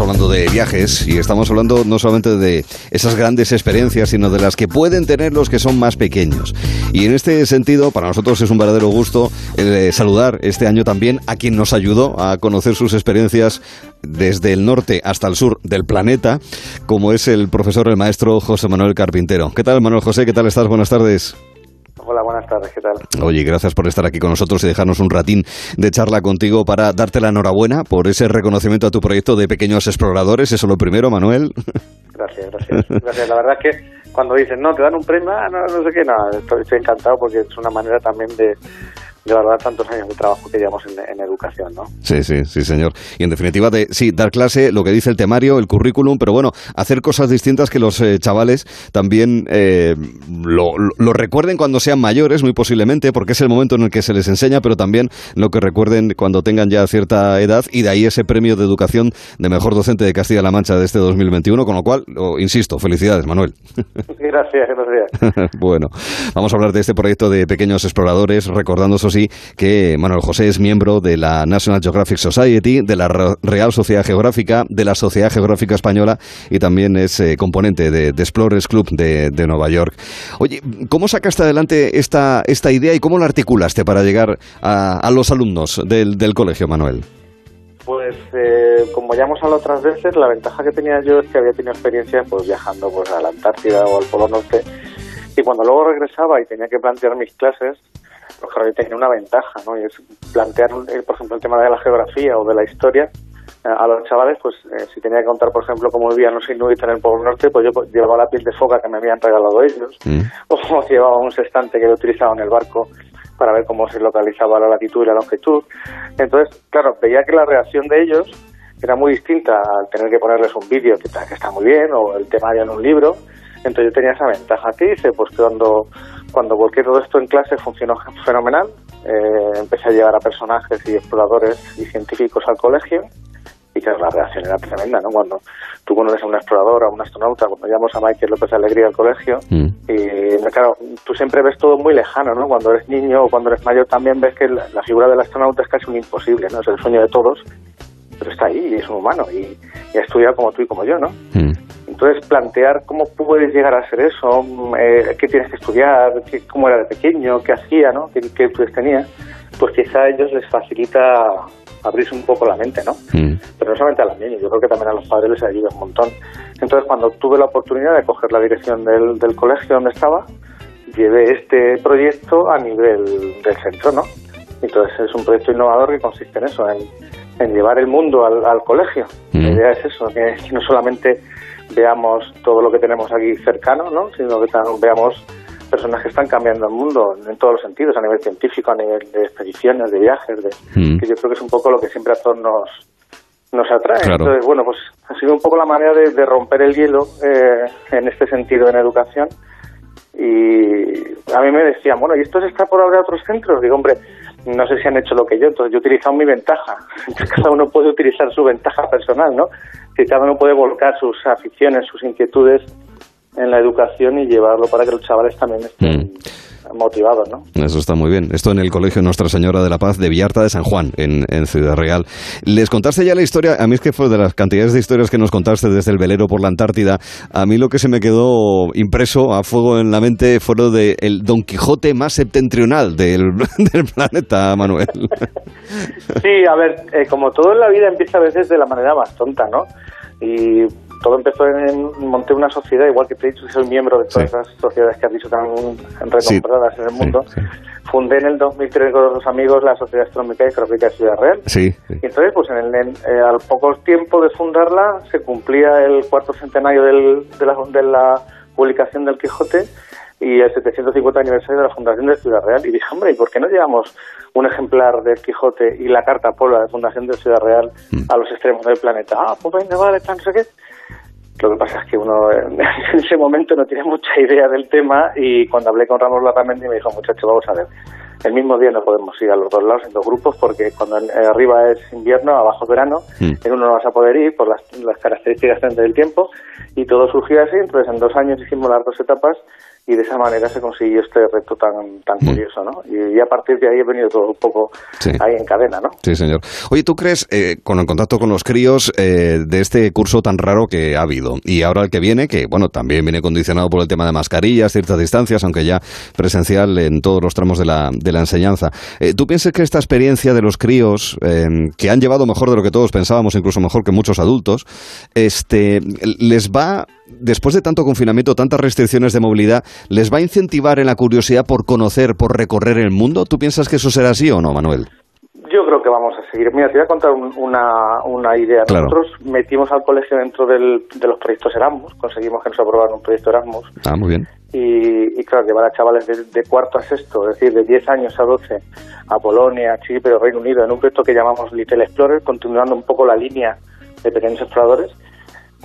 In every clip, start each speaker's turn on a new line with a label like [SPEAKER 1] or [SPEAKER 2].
[SPEAKER 1] hablando de viajes y estamos hablando no solamente de esas grandes experiencias, sino de las que pueden tener los que son más pequeños. Y en este sentido, para nosotros es un verdadero gusto eh, saludar este año también a quien nos ayudó a conocer sus experiencias desde el norte hasta el sur del planeta, como es el profesor, el maestro José Manuel Carpintero. ¿Qué tal, Manuel José? ¿Qué tal estás? Buenas tardes.
[SPEAKER 2] Hola, buenas tardes, ¿qué tal?
[SPEAKER 1] Oye, gracias por estar aquí con nosotros y dejarnos un ratín de charla contigo para darte la enhorabuena por ese reconocimiento a tu proyecto de pequeños exploradores. Eso lo primero, Manuel.
[SPEAKER 2] Gracias, gracias. gracias. La verdad es que cuando dicen, no, te dan un premio, ah, no, no sé qué, no, estoy encantado porque es una manera también de, de valorar tantos años de trabajo que llevamos en, educación, ¿no?
[SPEAKER 1] Sí, sí, sí, señor. Y en definitiva, de, sí, dar clase, lo que dice el temario, el currículum, pero bueno, hacer cosas distintas que los eh, chavales también eh, lo, lo, recuerden cuando sean mayores, muy posiblemente, porque es el momento en el que se les enseña, pero también lo que recuerden cuando tengan ya cierta edad, y de ahí ese premio de educación de mejor docente de Castilla-La Mancha de este 2021, con lo cual, insisto, felicidades, Manuel.
[SPEAKER 2] Gracias, gracias.
[SPEAKER 1] bueno, vamos a hablar de este proyecto de pequeños exploradores, recordando sí, que Manuel José es miembro de la National Geographic Society, de la Real Sociedad Geográfica, de la Sociedad Geográfica Española y también es eh, componente de, Explorers Club de, Nueva York. Oye, ¿cómo sacaste adelante esta, esta idea y cómo la articulaste para llegar a, los alumnos del, colegio, Manuel?
[SPEAKER 2] Pues eh, como ya hemos hablado otras veces, la ventaja que tenía yo es que había tenido experiencia pues viajando pues a la Antártida o al Polo Norte y cuando luego regresaba y tenía que plantear mis clases, pues claro, tenía una ventaja, ¿no? Y es plantear, eh, por ejemplo, el tema de la geografía o de la historia eh, a los chavales, pues eh, si tenía que contar, por ejemplo, cómo vivían los inuits en el Polo Norte, pues yo pues, llevaba la piel de foca que me habían regalado ellos, mm. o llevaba un sextante que yo utilizaba en el barco para ver cómo se localizaba la latitud y la longitud. Entonces, claro, veía que la reacción de ellos era muy distinta al tener que ponerles un vídeo que, que está muy bien, o el tema ya en un libro, entonces yo tenía esa ventaja. ¿Qué hice? Pues cuando, cuando volqué todo esto en clase funcionó fenomenal. Eh, empecé a llevar a personajes y exploradores y científicos al colegio y que la reacción era tremenda, ¿no? Cuando tú conoces a un explorador, a un astronauta, cuando llamamos a Michael López Alegría al colegio, mm. y claro, tú siempre ves todo muy lejano, ¿no? Cuando eres niño o cuando eres mayor también ves que la, figura del astronauta es casi un imposible, ¿no? Es el sueño de todos, pero está ahí y es un humano y, y ha estudiado como tú y como yo, ¿no? Mm. Entonces, plantear cómo puedes llegar a ser eso, eh, qué tienes que estudiar, qué, cómo era de pequeño, qué hacía, ¿no? qué, qué tenía, pues quizá a ellos les facilita abrirse un poco la mente, ¿no? Mm. Pero no solamente a los niños, yo creo que también a los padres les ayuda un montón. Entonces, cuando tuve la oportunidad de coger la dirección del, del colegio donde estaba, llevé este proyecto a nivel del centro, ¿no? Entonces, es un proyecto innovador que consiste en eso, en, en llevar el mundo al, al colegio. La mm. idea es eso, que no solamente veamos todo lo que tenemos aquí cercano, ¿no? sino que veamos personas que están cambiando el mundo en todos los sentidos, a nivel científico, a nivel de expediciones, de viajes, de, mm. que yo creo que es un poco lo que siempre a todos nos, nos atrae. Entonces, bueno, pues ha sido un poco la manera de, romper el hielo eh, en este sentido en educación. Y a mí me decían, bueno, ¿y esto se está por abrir a otros centros? Digo, hombre, no sé si han hecho lo que yo, entonces yo he utilizado mi ventaja. cada uno puede utilizar su ventaja personal, ¿no? Cada uno puede volcar sus aficiones, sus inquietudes en la educación y llevarlo para que los chavales también estén mm. Motivados, ¿no?
[SPEAKER 1] Eso está muy bien. Esto en el Colegio Nuestra Señora de la Paz de Villarta de San Juan, en, Ciudad Real. ¿Les contaste ya la historia? A mí es que fue de las cantidades de historias que nos contaste desde el velero por la Antártida. A mí lo que se me quedó impreso a fuego en la mente fue lo del el Don Quijote más septentrional del, planeta, Manuel.
[SPEAKER 2] sí, a ver, eh, como todo en la vida empieza a veces de la manera más tonta, ¿no? y todo empezó en, monté una sociedad, igual que te he dicho, soy miembro de todas las sociedades que has dicho tan renombradas en el mundo. Fundé en el 2003 con los amigos la Sociedad Astronómica y Geográfica de Ciudad Real.
[SPEAKER 1] Y
[SPEAKER 2] entonces, pues en el, eh, al poco tiempo de fundarla, se cumplía el cuarto centenario del, de, la, de la publicación del Quijote y el 750 aniversario de la fundación de Ciudad Real. Y dije, hombre, ¿y por qué no llevamos un ejemplar del Quijote y la carta Pola de Fundación de Ciudad Real mm. a los extremos del planeta? Ah, pues venga, vale, no sé qué. Lo que pasa es que uno en ese momento no tiene mucha idea del tema y cuando hablé con Ramos Larramendi me dijo, muchacho, vamos a ver, el mismo día no podemos ir a los dos lados en dos grupos porque cuando arriba es invierno, abajo es verano, mm. en uno no vas a poder ir por las, las características del tiempo y todo surgió así, entonces en dos años hicimos las dos etapas y de esa manera se consiguió este reto tan, tan mm. curioso, ¿no? Y, a partir de ahí he venido todo un poco ahí en cadena, ¿no?
[SPEAKER 1] Sí, señor. Oye, ¿tú crees, eh, con el contacto con los críos, eh, de este curso tan raro que ha habido, y ahora el que viene, que, bueno, también viene condicionado por el tema de mascarillas, ciertas distancias, aunque ya presencial en todos los tramos de la, de la enseñanza, eh, ¿tú piensas que esta experiencia de los críos, que han llevado mejor de lo que todos pensábamos, incluso mejor que muchos adultos, este, les va después de tanto confinamiento, tantas restricciones de movilidad, ¿les va a incentivar en la curiosidad por conocer, por recorrer el mundo? ¿Tú piensas que eso será así o no, Manuel?
[SPEAKER 2] Yo creo que vamos a seguir. Mira, te voy a contar una, una idea. Nosotros metimos al colegio dentro del, de los proyectos Erasmus, conseguimos que nos aprobaran un proyecto Erasmus.
[SPEAKER 1] Ah, muy bien.
[SPEAKER 2] Y, claro, llevar a chavales de, cuarto a sexto, es decir, de 10 años a 12, a Polonia, a Chipre, Reino Unido, en un proyecto que llamamos Little Explorer, continuando un poco la línea de pequeños exploradores,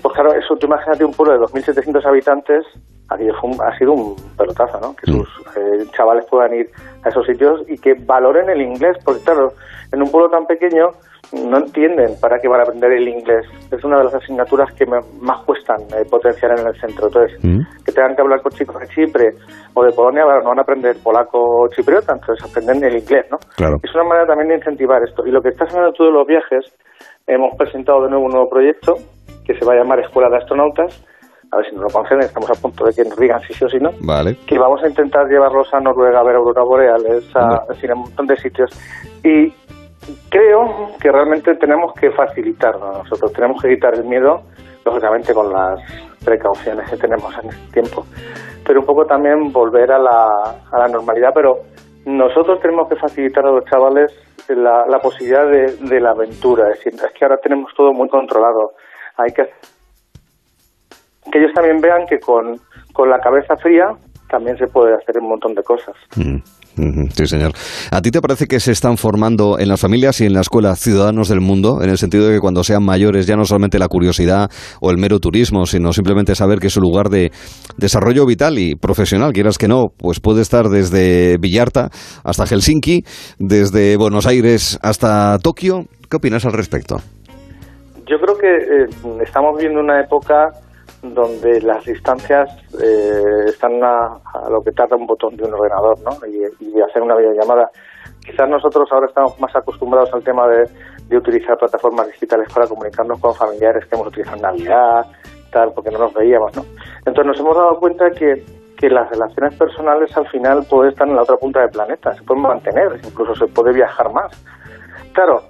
[SPEAKER 2] pues claro, eso, tú imagínate un pueblo de 2.700 habitantes, aquello ha sido un pelotazo, ¿no? Que mm. sus eh, chavales puedan ir a esos sitios y que valoren el inglés, porque claro, en un pueblo tan pequeño no entienden para qué van a aprender el inglés. Es una de las asignaturas que más cuestan eh, potenciar en el centro. Entonces, mm. que tengan que hablar con chicos de Chipre o de Polonia, no van a aprender polaco o chipriota, entonces aprenden el inglés, ¿no?
[SPEAKER 1] Claro.
[SPEAKER 2] Es una manera también de incentivar esto. Y lo que estás hablando tú de los viajes, hemos presentado de nuevo un nuevo proyecto que se va a llamar Escuela de Astronautas. A ver si nos lo conceden, estamos a punto de que nos digan si sí o si no.
[SPEAKER 1] Vale.
[SPEAKER 2] Que vamos a intentar llevarlos a Noruega a ver auroras boreales, a, decir, a un montón de sitios. Y creo que realmente tenemos que facilitarlo nosotros, tenemos que evitar el miedo, lógicamente con las precauciones que tenemos en este tiempo, pero un poco también volver a la, a la normalidad, pero nosotros tenemos que facilitar a los chavales la, la posibilidad de, de, la aventura, es decir, es que ahora tenemos todo muy controlado, hay que que ellos también vean que con, con la cabeza fría también se puede hacer un montón de cosas.
[SPEAKER 1] Mm, sí, señor. ¿A ti te parece que se están formando en las familias y en la escuela ciudadanos del mundo, en el sentido de que cuando sean mayores ya no solamente la curiosidad o el mero turismo, sino simplemente saber que es un lugar de desarrollo vital y profesional, quieras que no, pues puede estar desde Villarta hasta Helsinki, desde Buenos Aires hasta Tokio? ¿Qué opinas al respecto?
[SPEAKER 2] Yo creo que eh, estamos viendo una época donde las distancias eh, están a, lo que tarda un botón de un ordenador, ¿no? Y, hacer una videollamada. Quizás nosotros ahora estamos más acostumbrados al tema de, utilizar plataformas digitales para comunicarnos con familiares que hemos utilizado en Navidad, tal, porque no nos veíamos, ¿no? Entonces nos hemos dado cuenta que, que las relaciones personales al final pueden estar en la otra punta del planeta, se pueden mantener, incluso se puede viajar más. Claro,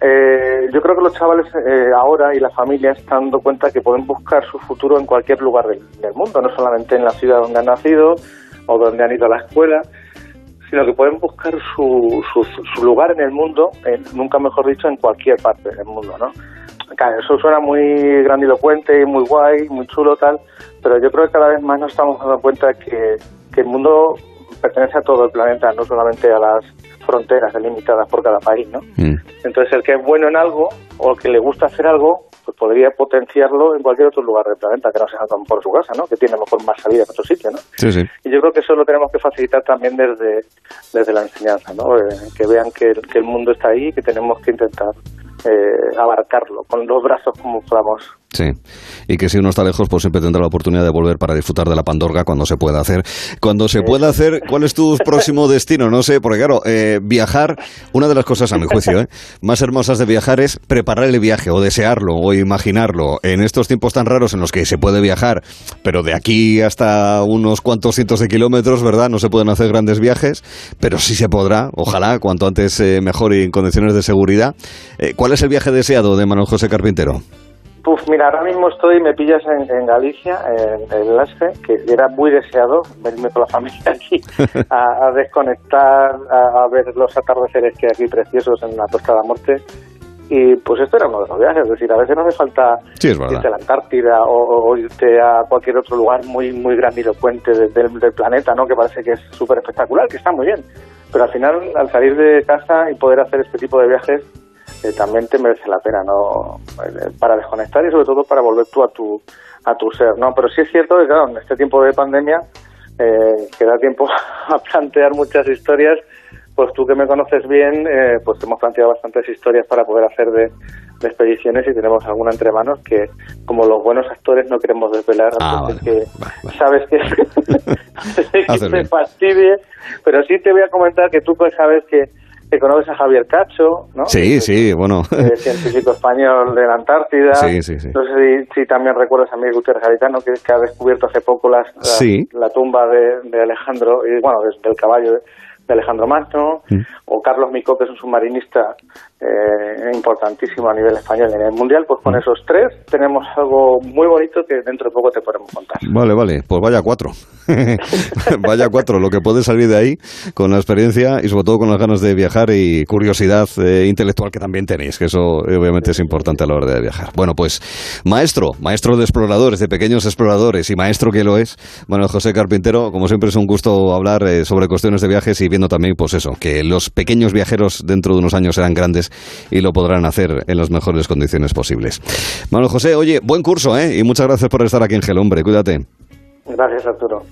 [SPEAKER 2] eh, yo creo que los chavales eh, ahora y las familias están dando cuenta que pueden buscar su futuro en cualquier lugar del, mundo, no solamente en la ciudad donde han nacido o donde han ido a la escuela, sino que pueden buscar su, su, lugar en el mundo, nunca mejor dicho, en cualquier parte del mundo, ¿no? eso suena muy grandilocuente y muy guay, muy chulo tal, pero yo creo que cada vez más nos estamos dando cuenta que, que el mundo pertenece a todo el planeta, no solamente a las fronteras delimitadas por cada país, ¿no? Mm. Entonces, el que es bueno en algo o el que le gusta hacer algo, pues podría potenciarlo en cualquier otro lugar del planeta, que no sea por su casa, ¿no? Que tiene mejor más salida en otro sitio, ¿no?
[SPEAKER 1] Sí, sí.
[SPEAKER 2] Y yo creo que eso lo tenemos que facilitar también desde, desde la enseñanza, ¿no? Eh, que vean que, que el mundo está ahí y que tenemos que intentar eh, abarcarlo con los brazos como podamos.
[SPEAKER 1] Sí, y que si uno está lejos, pues siempre tendrá la oportunidad de volver para disfrutar de la Pandorga cuando se pueda hacer. Cuando se pueda hacer, ¿cuál es tu próximo destino? No sé, porque claro, eh, viajar, una de las cosas, a mi juicio, eh, más hermosas de viajar es preparar el viaje, o desearlo, o imaginarlo. En estos tiempos tan raros en los que se puede viajar, pero de aquí hasta unos cuantos cientos de kilómetros, ¿verdad? No se pueden hacer grandes viajes, pero sí se podrá, ojalá, cuanto antes mejor y en condiciones de seguridad. ¿Cuál es el viaje deseado de Manuel José Carpintero?
[SPEAKER 2] Pues mira, ahora mismo estoy, me pillas en, Galicia, en, el Lasfe, que era muy deseado venirme con la familia aquí a, desconectar, a, ver los atardeceres que hay aquí preciosos en la Costa de la Muerte. Y pues esto era uno de los viajes, es decir, a veces no hace falta irte a la Antártida o, irte a cualquier otro lugar muy muy grandilocuente del, del planeta, ¿no? que parece que es súper espectacular, que está muy bien. Pero al final, al salir de casa y poder hacer este tipo de viajes, eh, también te merece la pena, ¿no? Eh, para desconectar y sobre todo para volver tú a tu, a tu ser, ¿no? Pero sí es cierto que, claro, en este tiempo de pandemia, eh, que da tiempo a plantear muchas historias, pues tú que me conoces bien, pues te hemos planteado bastantes historias para poder hacer de, expediciones y tenemos alguna entre manos que, como los buenos actores, no queremos desvelar
[SPEAKER 1] Ah, vale,
[SPEAKER 2] de que
[SPEAKER 1] vale, vale.
[SPEAKER 2] sabes que, que te fastidie, pero sí te voy a comentar que tú pues sabes que, que conoces a Javier Cacho, ¿no?
[SPEAKER 1] Sí, sí, bueno.
[SPEAKER 2] Científico español de la Antártida.
[SPEAKER 1] Sí, sí, sí.
[SPEAKER 2] No sé si, si también recuerdas a Miguel Gutiérrez Garitano, que, que ha descubierto hace poco las- la,
[SPEAKER 1] Sí.
[SPEAKER 2] la tumba de, de Alejandro, y bueno, del caballo de, Alejandro Magno,
[SPEAKER 1] Mm.
[SPEAKER 2] o Carlos Micó, que es un submarinista eh, importantísimo a nivel español y a nivel mundial, pues
[SPEAKER 1] Mm.
[SPEAKER 2] con esos tres tenemos algo muy bonito que dentro de poco te podemos contar.
[SPEAKER 1] Vale, vale, pues vaya cuatro. vaya cuatro, lo que puede salir de ahí con la experiencia y sobre todo con las ganas de viajar y curiosidad eh, intelectual que también tenéis, que eso obviamente es importante a la hora de viajar. Bueno, pues maestro, maestro de exploradores, de pequeños exploradores y maestro que lo es, Manuel José Carpintero, como siempre es un gusto hablar eh, sobre cuestiones de viajes y también, pues eso, que los pequeños viajeros dentro de unos años serán grandes y lo podrán hacer en las mejores condiciones posibles. Manuel José, oye, buen curso, ¿eh? Y muchas gracias por estar aquí en Gel, hombre, cuídate.
[SPEAKER 2] Gracias, Arturo.